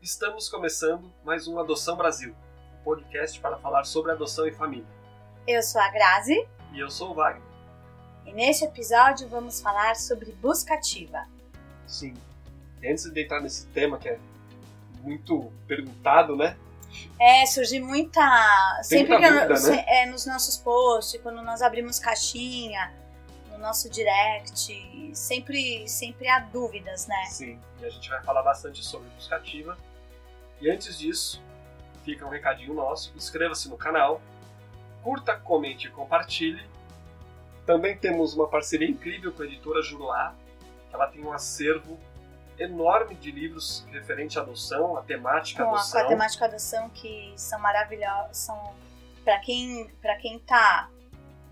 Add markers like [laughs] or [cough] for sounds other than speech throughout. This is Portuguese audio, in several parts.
Estamos começando mais um Adoção Brasil, um podcast para falar sobre adoção e família. Eu sou a Grazi E eu sou o Wagner. e neste episódio vamos falar sobre busca ativa. Sim. E antes de entrar nesse tema que é muito perguntado, né? É, surge muita. Tem Sempre muita que dúvida, se- né? é, nos nossos posts, quando nós abrimos caixinha, no nosso direct, sempre, sempre há dúvidas, né? Sim. E a gente vai falar bastante sobre busca ativa. E antes disso, fica um recadinho nosso. Inscreva-se no canal, curta, comente e compartilhe. Também temos uma parceria incrível com a editora Juruá. que Ela tem um acervo enorme de livros referente à adoção, a temática Com a, com adoção. a temática adoção que são maravilhosos. São, para quem, pra quem tá.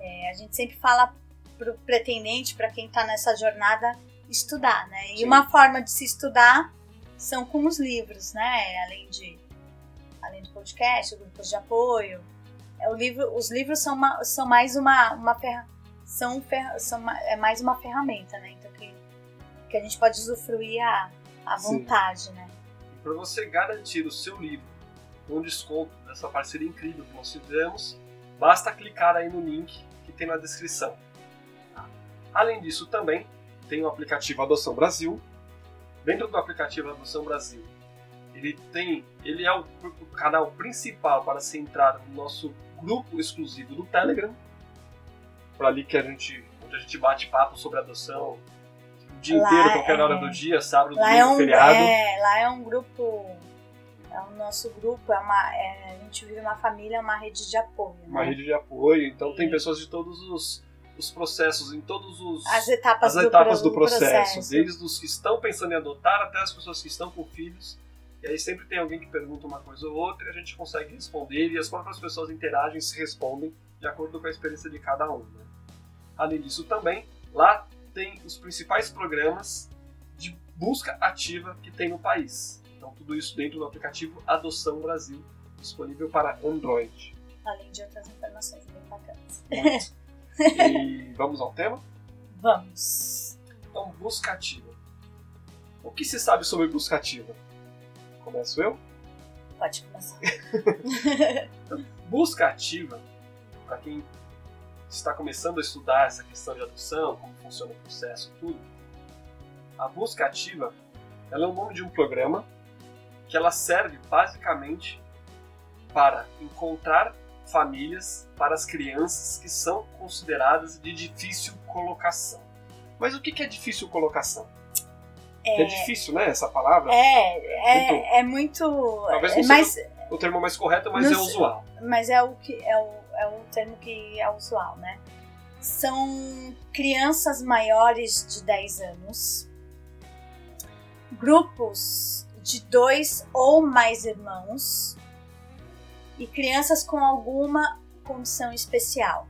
é, a gente sempre fala pro pretendente, para quem tá nessa jornada, estudar, né? E Sim. uma forma de se estudar são com os livros, né? Além de além do podcast, grupos de apoio. É, o livro, os livros são, uma, são mais uma, uma ferra, são, ferra, são ma- é mais uma ferramenta, né? Então que, que a gente pode usufruir à, à Sim. vontade, né? Para você garantir o seu livro com desconto dessa parceria incrível que nós fizemos, basta clicar aí no link que tem na descrição. Além disso, também tem o aplicativo Adoção Brasil. Dentro do aplicativo Adoção Brasil, ele tem, ele é o, o canal principal para se entrar no nosso grupo exclusivo do Telegram. Por ali que a gente, onde a gente bate papo sobre adoção o dia Lá inteiro, qualquer é- hora do dia, sábado, é, domingo, um, feriado. é, lá é um grupo, é o nosso grupo, é uma, é, a gente vira uma família, uma rede de apoio. uma né? rede de apoio, então tem Sim. pessoas de todos os, os processos, em todos os As etapas, as do, etapas pro- do processo, desde os que estão pensando em adotar até as pessoas que estão com filhos. E aí sempre tem alguém que pergunta uma coisa ou outra e a gente consegue responder e as próprias pessoas interagem e se respondem de acordo com a experiência de cada um. né? Além disso também, lá tem os principais programas de busca ativa que tem no país. Então tudo isso dentro do aplicativo Adoção Brasil, disponível para Android. Além de outras informações bem bacanas. [laughs] E vamos ao tema? Vamos. Então, busca ativa. O que se sabe sobre busca ativa? Começo eu? Pode começar. [laughs] Busca ativa, para quem está começando a estudar essa questão de adoção, como funciona o processo, tudo, a busca ativa ela é o nome de um programa que ela serve basicamente para encontrar famílias para as crianças que são consideradas de difícil colocação. Mas o que é difícil colocação? É, É, difícil, né, essa palavra? é, Muito. é, é muito. Talvez é não mais, O termo mais correto, mas Não é usual. mas é o que é o, é o termo que é usual, né? São crianças maiores de 10 anos, grupos de dois ou mais irmãos e crianças com alguma condição especial.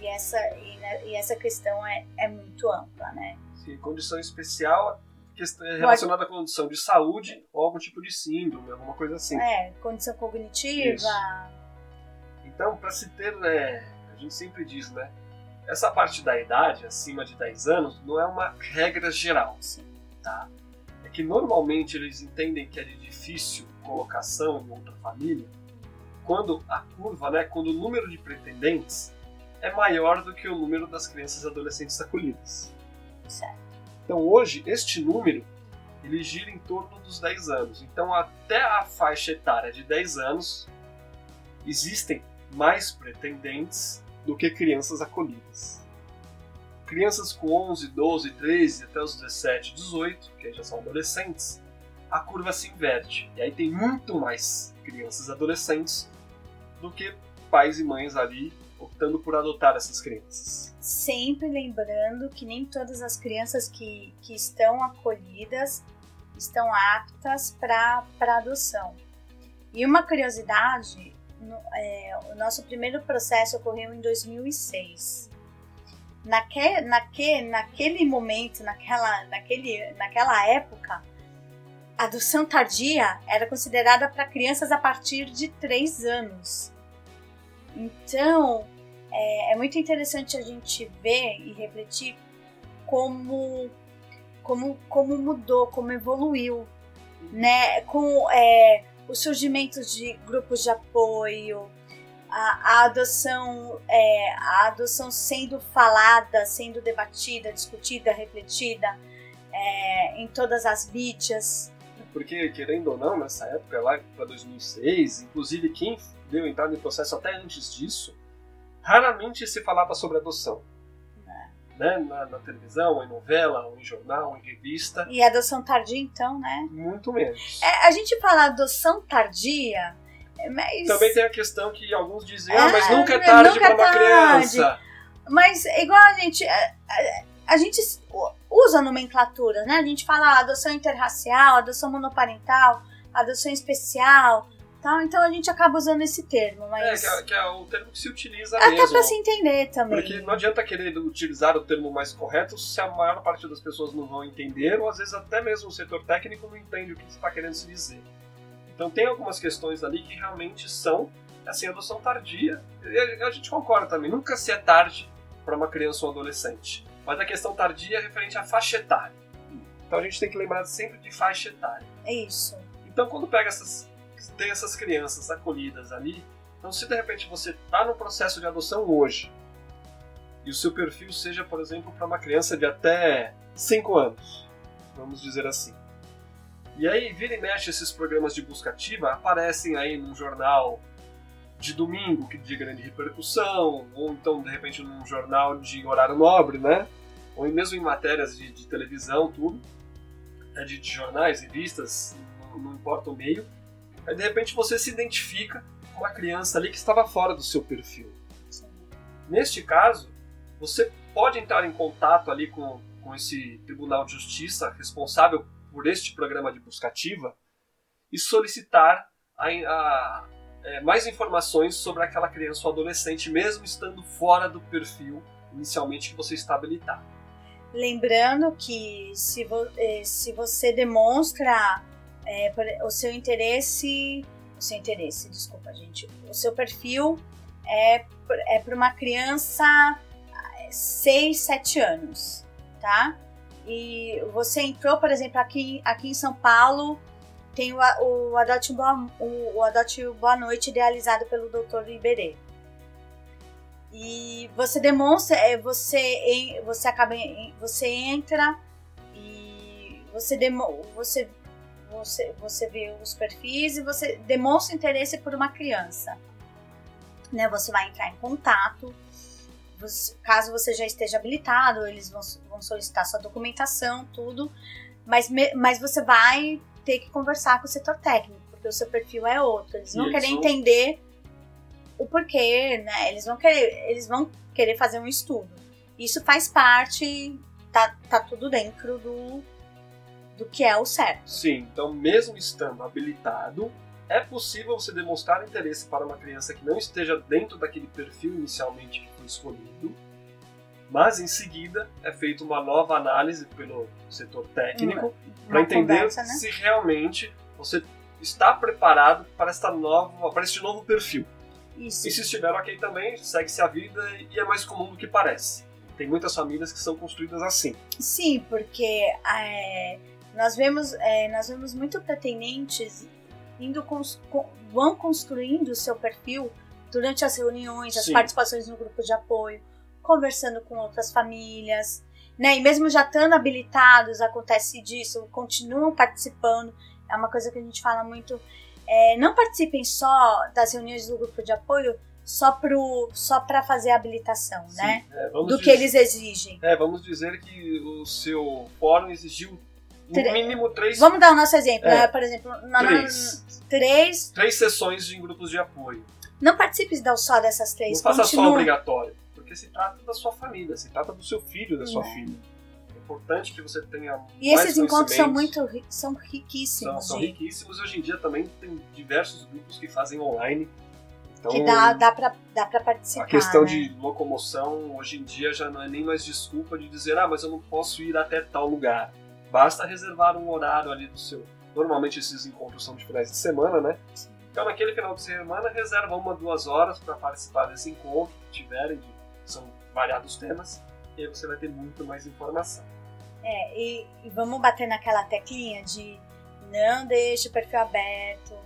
E essa, e, né, e essa questão é, é muito ampla, né? Sim, condição especial questão- relacionada à condição de saúde ou algum tipo de síndrome, alguma coisa assim. É, condição cognitiva, Isso. Então, para se ter, é, a gente sempre diz, né? Essa parte da idade, acima de 10 anos, não é uma regra geral, sim. tá? É que normalmente eles entendem que é de difícil colocação em outra família quando a curva, né, quando o número de pretendentes é maior do que o número das crianças e adolescentes acolhidas. certo. Então hoje, este número, ele gira em torno dos 10 anos. Então até a faixa etária de 10 anos, existem mais pretendentes do que crianças acolhidas. Crianças com 11, 12, 13, até os 17, 18, que já são adolescentes, a curva se inverte. E aí tem muito mais crianças e adolescentes do que pais e mães ali optando por adotar essas crianças. Sempre lembrando que nem todas as crianças que, que estão acolhidas estão aptas para adoção. E uma curiosidade, no- é, o nosso primeiro processo ocorreu em 2006. Naque, naque, naquele momento, naquela, naquele, naquela época, a adoção tardia era considerada para crianças a partir de 3 anos. Então, é, é muito interessante a gente ver e refletir como, como, como mudou, como evoluiu né? Com é, o surgimento de grupos de apoio, a, a adoção, é, a adoção sendo falada, sendo debatida, discutida, refletida é, em todas as mídias. Porque, querendo ou não, nessa época, lá para 2006, inclusive quem deu entrada em processo até antes disso, raramente se falava sobre adoção. Né? Na, na, televisão, em novela, ou em jornal, ou em revista. E adoção tardia, então, né? Muito menos. É, a gente fala adoção tardia, mas... Também tem a questão que alguns dizem, ah, mas nunca é tarde para uma criança. Mas, igual a gente... A, a, a gente usa nomenclatura, né? A gente fala adoção interracial, adoção monoparental, adoção especial? Então a gente acaba usando esse termo, mas... É, que é, que é o termo que se utiliza Até mesmo. Até pra se entender também. Porque não adianta querer utilizar o termo mais correto se a maior parte das pessoas não vão entender, ou às vezes até mesmo o setor técnico não entende o que está querendo se dizer. Então tem algumas questões ali que realmente são, assim, adoção tardia. E a gente concorda também, nunca se é tarde para uma criança ou adolescente. Mas a questão tardia é referente à faixa etária. Então a gente tem que lembrar sempre de faixa etária. É isso. Então quando pega essas, tem essas crianças acolhidas ali, então se de repente você está no processo de adoção hoje e o seu perfil seja, por exemplo, para uma criança de até 5 anos, vamos dizer assim. E aí, vira e mexe, esses programas de busca ativa aparecem aí num jornal de domingo, que de grande repercussão, ou então, de repente, num jornal de horário nobre, né? Ou mesmo em matérias de, de televisão, tudo, né? de, de, jornais, revistas, não, não importa o meio. Aí, de repente, você se identifica com uma criança ali que estava fora do seu perfil. Neste caso, você pode entrar em contato ali com, com esse Tribunal de Justiça responsável por este programa de busca ativa e solicitar a, a, é, mais informações sobre aquela criança ou adolescente, mesmo estando fora do perfil inicialmente que você está habilitado. Lembrando que se, vo, é, se você demonstra é, o seu interesse, o seu interesse, desculpa gente, o seu perfil é, é para uma criança 6, 7 anos, tá? E você entrou, por exemplo, aqui, aqui em São Paulo, tem o, o, Adote Boa, o, o Adote Boa Noite, idealizado pelo Dr. Iberê. E você demonstra, é, você, você acaba, você entra e você, demo, você, você, você vê os perfis e você demonstra interesse por uma criança. Né? Você vai entrar em contato caso você já esteja habilitado, eles vão, vão solicitar sua documentação, tudo, mas, mas você vai ter que conversar com o setor técnico, porque o seu perfil é outro. Eles vão querer entender o porquê, né? Eles vão querer, eles vão querer fazer um estudo. Isso faz parte, tá, tá tudo dentro do, do que é o certo. Sim, então mesmo estando habilitado, é possível você demonstrar interesse para uma criança que não esteja dentro daquele perfil inicialmente que foi escolhido, mas em seguida é feita uma nova análise pelo setor técnico para entender conversa, né? se realmente você está preparado para esta nova, para este novo perfil. Isso. E se estiver ok também, segue-se a vida e é mais comum do que parece. Tem muitas famílias que são construídas assim. Sim, porque é, nós vemos é, nós vemos muito pretendentes indo cons vão construindo o seu perfil durante as reuniões, as Sim. participações no grupo de apoio, conversando com outras famílias, né? E mesmo já estando habilitados, acontece disso, continuam participando. É uma coisa que a gente fala muito. É, não participem só das reuniões do grupo de apoio só para só fazer a habilitação, Sim, né? É, do dizer, que eles exigem. É, vamos dizer que o seu fórum exigiu no mínimo três. Vamos dar o nosso exemplo, é, né? Por exemplo, na, três. três. Três sessões em grupos de apoio. Não participe só dessas três. Não faça só obrigatório, porque se trata da sua família, se trata do seu filho, da sua é. filha. É importante que você tenha. E esses encontros são muito são riquíssimos. São, são riquíssimos. Hoje em dia também tem diversos grupos que fazem online. Então, que dá, dá para dá pra participar. A questão né? de locomoção hoje em dia já não é nem mais desculpa de dizer, ah, mas eu não posso ir até tal lugar Basta reservar um horário ali do seu. Normalmente esses encontros são de finais de semana, né? Então naquele final de semana reserva uma, duas horas para participar desse encontro que tiverem, de, são variados temas, e aí você vai ter muito mais informação. É, e, e vamos bater naquela teclinha de Não deixe o perfil aberto,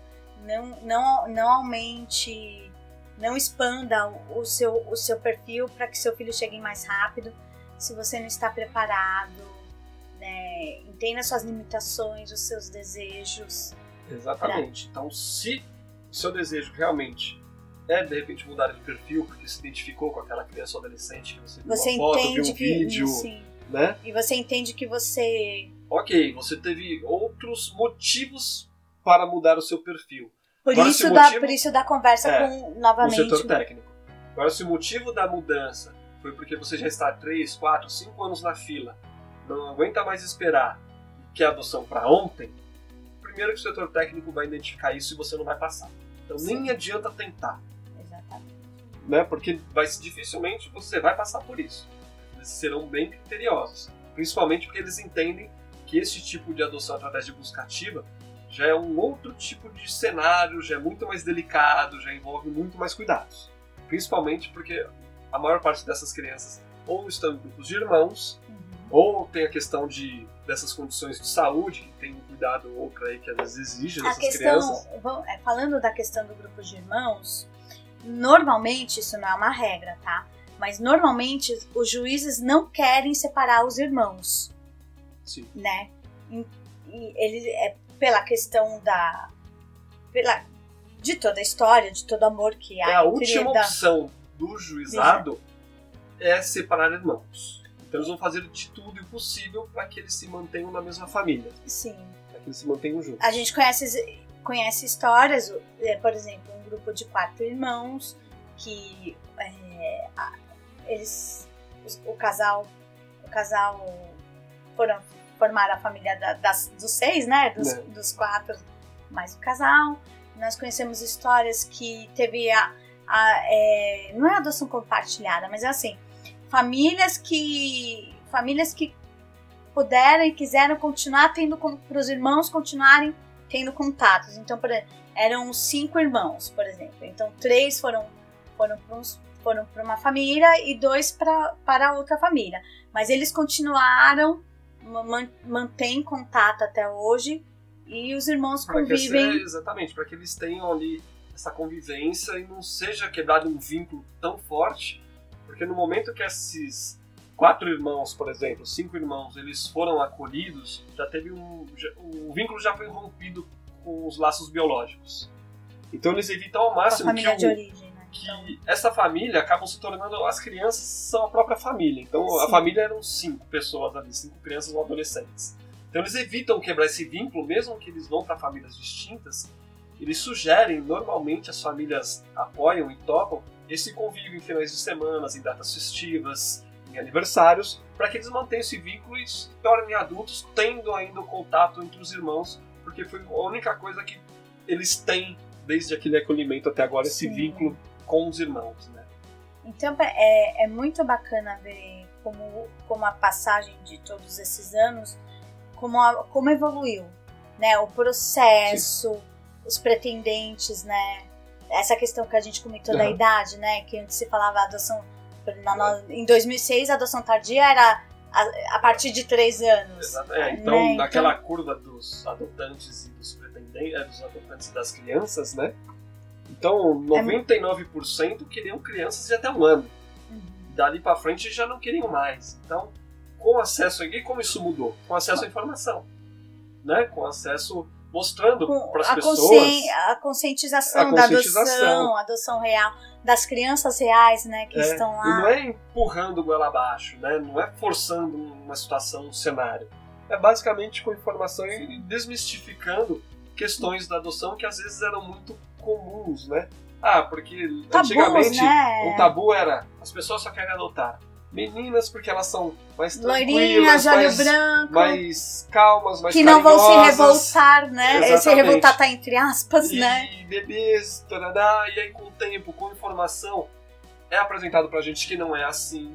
não, não, não aumente, não expanda o seu, o seu perfil para que seu filho chegue mais rápido se você não está preparado, né? entenda suas limitações, os seus desejos. Exatamente. Pra... Então, se o seu desejo realmente é de repente mudar de perfil porque se identificou com aquela criança ou adolescente que você viu você uma foto, viu um que, vídeo, né? E você entende que você Ok, você teve outros motivos para mudar o seu perfil. Por, Agora, isso, da, motivo, por isso da conversa é, com novamente. O setor técnico. Agora, se o motivo da mudança foi porque você já está 3, 4, 5 anos na fila, não aguenta mais esperar e quer adoção para ontem, primeiro que o setor técnico vai identificar isso e você não vai passar. Então Sim. nem adianta tentar. Né? Porque vai, dificilmente você vai passar por isso. Eles serão bem criteriosos. Principalmente porque eles entendem que esse tipo de adoção através de busca ativa já é um outro tipo de cenário, já é muito mais delicado, já envolve muito mais cuidados. Principalmente porque a maior parte dessas crianças ou estão em grupos de irmãos, uhum. ou tem a questão de dessas condições de saúde, que tem um cuidado outro aí que às vezes exige dessas questão, crianças. É, falando da questão do grupo de irmãos, normalmente isso não é uma regra, tá? Mas normalmente os juízes não querem separar os irmãos. Sim. Né? E, ele é pela questão da pela de toda a história, de todo amor que há. É a última da... opção do juizado é separar irmãos. Então eles vão fazer de tudo o possível para que eles se mantenham na mesma família. Sim. Para que eles se mantenham juntos. A gente conhece, conhece histórias, é, por exemplo, um grupo de quatro irmãos que é, eles, o, o, casal, o casal foram formar a família da, das, dos seis, né? Dos, é. dos quatro mais o casal. Nós conhecemos histórias que teve a, a, é, não é adoção compartilhada, mas é assim, famílias que famílias que puderam e quiseram continuar tendo para os irmãos continuarem tendo contatos. Então, por exemplo, eram cinco irmãos, por exemplo. Então, três foram foram para foram para uma família e dois para para outra família. Mas eles continuaram mantém contato até hoje e os irmãos convivem. Ser, exatamente, para que eles tenham ali essa convivência e não seja quebrado um vínculo tão forte, porque no momento que esses quatro irmãos, por exemplo, cinco irmãos, eles foram acolhidos, já teve um, já, o vínculo já foi rompido com os laços biológicos. Então eles evitam ao máximo que, o, origem, né? que então... essa família acabam se tornando as crianças são a própria família. Então Sim. a família eram cinco pessoas ali, cinco crianças ou adolescentes. Então eles evitam quebrar esse vínculo, mesmo que eles vão para famílias distintas, eles sugerem, normalmente as famílias apoiam e topam, esse convívio em finais de semanas, em datas festivas, em aniversários, para que eles mantenham esse vínculo e se tornem adultos tendo ainda o contato entre os irmãos, porque foi a única coisa que eles têm desde aquele acolhimento até agora, Sim. esse vínculo com os irmãos. Né? Então é, é muito bacana ver como, como a passagem de todos esses anos, como, a, como evoluiu, né? O processo. Sim os pretendentes, né? Essa questão que a gente comentou uhum. da idade, né? Que antes se falava adoção. Na, em 2006, a adoção tardia era a, a partir de três anos. Exato. É, então, né? naquela então... curva dos adotantes e dos pretendentes, é, dos adotantes das crianças, né? Então, 99% é... queriam crianças de até um ano. Uhum. Dali para frente já não queriam mais. Então, com acesso a. E como isso mudou? Com acesso à informação. Né? Com acesso mostrando para as pessoas a conscientização, a conscientização da adoção, adoção real das crianças reais, né, que é, estão lá. E não é empurrando goela abaixo, né? Não é forçando uma situação, um cenário. É basicamente com informação e desmistificando questões da adoção que às vezes eram muito comuns, né? Ah, porque Tabus, antigamente né? o tabu era as pessoas só querem adotar meninas porque elas são mais tranquilas, mais, branco, mais calmas, mais que não vão se revoltar, né? Exatamente. Se revoltar tá entre aspas, e né? E bebês, tarará, e aí com o tempo, com informação, é apresentado pra gente que não é assim.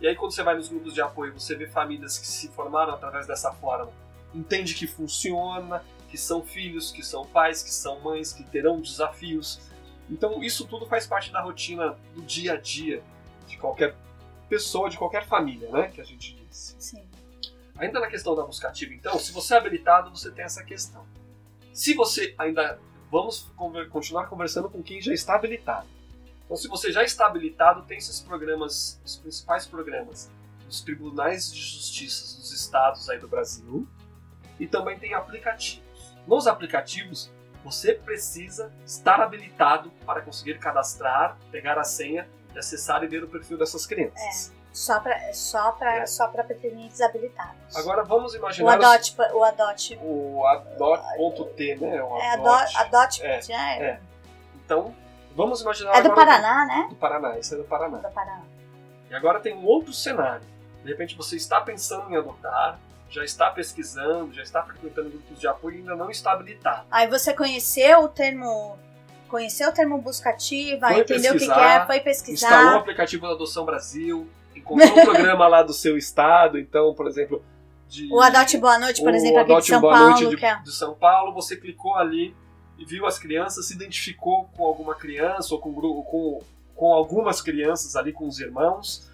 E aí quando você vai nos grupos de apoio, você vê famílias que se formaram através dessa forma, entende que funciona, que são filhos, que são pais, que são mães, que terão desafios. Então isso tudo faz parte da rotina do dia a dia de qualquer pessoa, de qualquer família, né? Que a gente disse. Sim. Ainda na questão da buscativa, então, se você é habilitado, você tem essa questão. Se você ainda. Vamos conver, continuar conversando com quem já está habilitado. Então, se você já está habilitado, tem esses programas, os principais programas dos tribunais de justiça dos estados aí do Brasil e também tem aplicativos. Nos aplicativos, você precisa estar habilitado para conseguir cadastrar, pegar a senha acessar e ver o perfil dessas crianças. É. Só para só pra, é. só pretendentes habilitados. Agora vamos imaginar. O adote. O adote. O adote.t, né? O é adote. adote é, é. é. Então, vamos imaginar. É do Paraná, né? Do Paraná, esse é do Paraná. Do Paraná. E agora tem um outro cenário. De repente você está pensando em adotar, já está pesquisando, já está frequentando grupos de apoio e ainda não está habilitado. Aí você conheceu o termo conheceu o termo buscativa, foi entendeu o que, que é, foi pesquisar. Instalou o aplicativo da Adoção Brasil, encontrou um programa lá do seu estado, então, por exemplo. De, o Adote Boa Noite, por exemplo, aqui de São Boa Paulo. Noite de, é. de São Paulo, você clicou ali e viu as crianças, se identificou com alguma criança ou com, com, com algumas crianças ali, com os irmãos,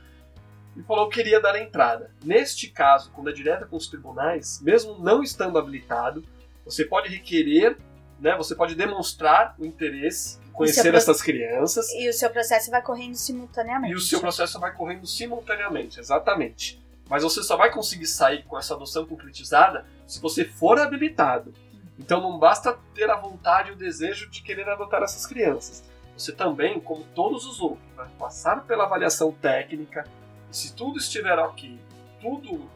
e falou que queria dar a entrada. Neste caso, quando é direta com os tribunais, mesmo não estando habilitado, você pode requerer, né, você pode demonstrar o interesse conhecer essas crianças. E o seu processo vai correndo simultaneamente. E o seu processo vai correndo simultaneamente, exatamente. Mas você só vai conseguir sair com essa adoção concretizada se você for habilitado. Então não basta ter a vontade e o desejo de querer adotar essas crianças. Você também, como todos os outros, vai passar pela avaliação técnica. E se tudo estiver ok, tudo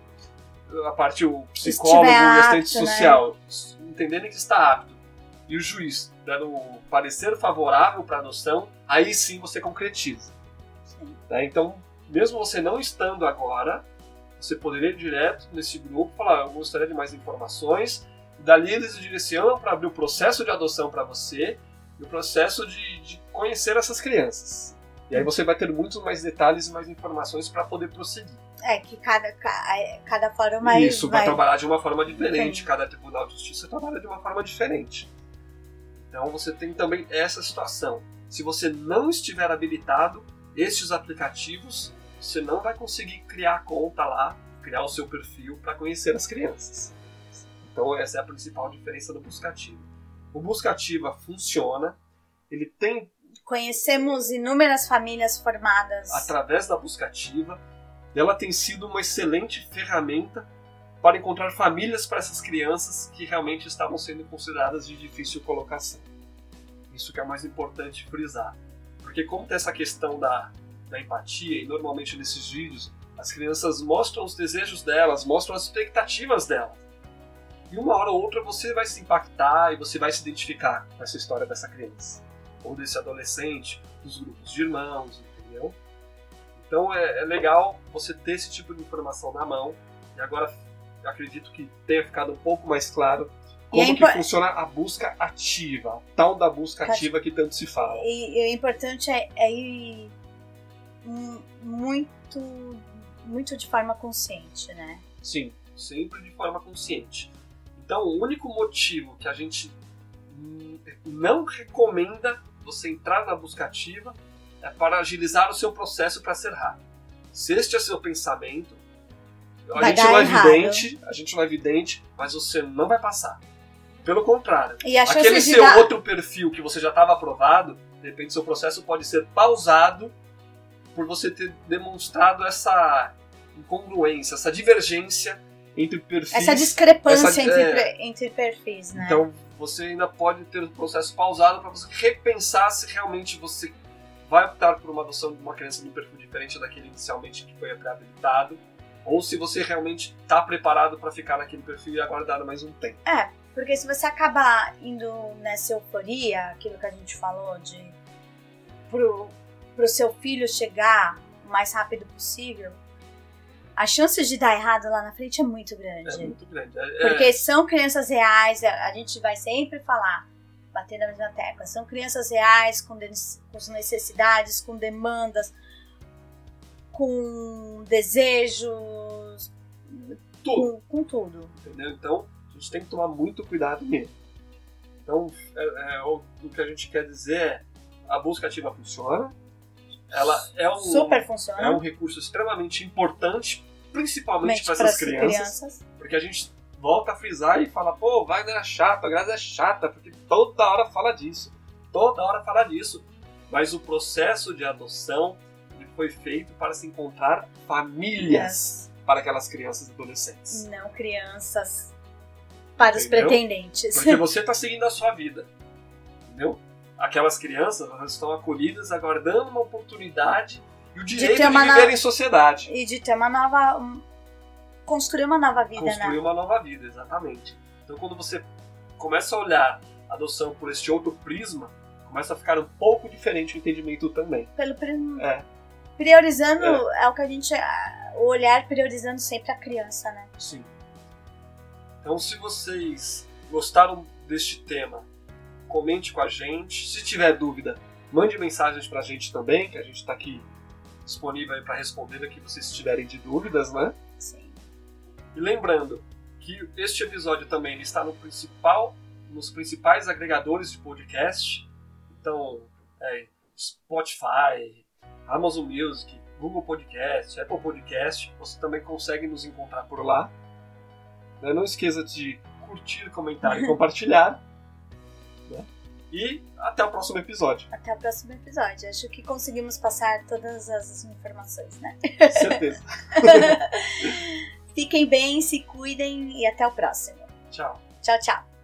a parte o psicólogo, o assistente né? social, né? entendendo que está apto, e o juiz dando um parecer favorável para a adoção, aí sim você concretiza. Né? Então, mesmo você não estando agora, você poderia ir direto nesse grupo falar: Eu gostaria de mais informações. Dali eles direcionam para abrir o processo de adoção para você e o processo de, de conhecer essas crianças. E aí você vai ter muitos mais detalhes e mais informações para poder prosseguir. É, que cada, cada fórum vai. Isso, vai, vai trabalhar de uma forma diferente. Cada tribunal de justiça trabalha de uma forma diferente. Então você tem também essa situação. Se você não estiver habilitado, estes aplicativos, você não vai conseguir criar conta lá, criar o seu perfil para conhecer as crianças. Então essa é a principal diferença do Buscativa. O Buscativa funciona, ele tem conhecemos inúmeras famílias formadas através da Buscativa. Ela tem sido uma excelente ferramenta para encontrar famílias para essas crianças que realmente estavam sendo consideradas de difícil colocação. Isso que é mais importante frisar. Porque como tem essa questão da, da empatia, e normalmente nesses vídeos as crianças mostram os desejos delas, mostram as expectativas delas. E uma hora ou outra você vai se impactar e você vai se identificar com essa história dessa criança. Ou desse adolescente, dos grupos de irmãos, entendeu? Então é, é legal você ter esse tipo de informação na mão. E agora acredito que tenha ficado um pouco mais claro como é que funciona a busca ativa, a tal da busca ativa que tanto se fala. E, e o importante é, é ir muito, muito de forma consciente, né? Sim, sempre de forma consciente. Então, o único motivo que a gente não recomenda você entrar na busca ativa é para agilizar o seu processo para ser rápido. Se este é seu pensamento, a gente não é evidente, a gente não é evidente, mas você não vai passar. Pelo contrário, aquele seu dar... outro perfil que você já estava aprovado, de repente seu processo pode ser pausado por você ter demonstrado essa incongruência, essa divergência entre perfis. Essa discrepância essa, entre, é, entre perfis, né? Então você ainda pode ter o processo pausado para você repensar se realmente você vai optar por uma adoção de uma criança de um perfil diferente daquele inicialmente que foi habilitado ou se você realmente está preparado para ficar naquele perfil e aguardar mais um tempo. É, porque se você acabar indo nessa euforia, aquilo que a gente falou de pro, pro seu filho chegar o mais rápido possível, as chances de dar errado lá na frente é muito grande. É muito grande. É, porque são crianças reais, a gente vai sempre falar, bater na mesma tecla, são crianças reais com, com necessidades, com demandas, com desejos, tudo. Com, com, tudo. Entendeu? Então, a gente tem que tomar muito cuidado mesmo. Então, é, é, o, o, que a gente quer dizer é a busca ativa funciona. Ela é um, Super funciona. É um recurso extremamente importante, principalmente para essas crianças, crianças, Porque a gente, volta a frisar e fala, pô, Wagner é chato, a Grazi é chata, porque toda hora fala disso, toda hora fala disso. Mas o processo de adoção foi feito para se encontrar famílias para aquelas crianças e adolescentes. Não crianças para os Entendeu? pretendentes. Porque [laughs] você está seguindo a sua vida. Entendeu? Aquelas crianças elas estão acolhidas, aguardando uma oportunidade e o direito de, uma viver em sociedade. E de ter uma nova. construir uma nova vida, Construir né? uma nova vida, exatamente. Então quando você começa a olhar a adoção por este outro prisma, começa a ficar um pouco diferente o entendimento também. Pelo prim- É. Priorizando, é. o que a gente. O olhar priorizando sempre a criança, né? Sim. Então, se vocês gostaram deste tema, comente com a gente. Se tiver dúvida, mande mensagens pra gente também, que a gente tá aqui disponível para responder o que vocês tiverem de dúvidas, né? Sim. E lembrando que este episódio também está no principal, nos principais agregadores de podcast. Então, é, Spotify, Amazon Music, Google Podcast, Apple Podcast. Você também consegue nos encontrar por lá. Né? Não esqueça de curtir, comentar e [laughs] compartilhar. né? E até o próximo episódio. Até o próximo episódio. Acho que conseguimos passar todas as informações, né? Certeza. [laughs] Fiquem bem, se cuidem e até o próximo. Tchau. Tchau, tchau.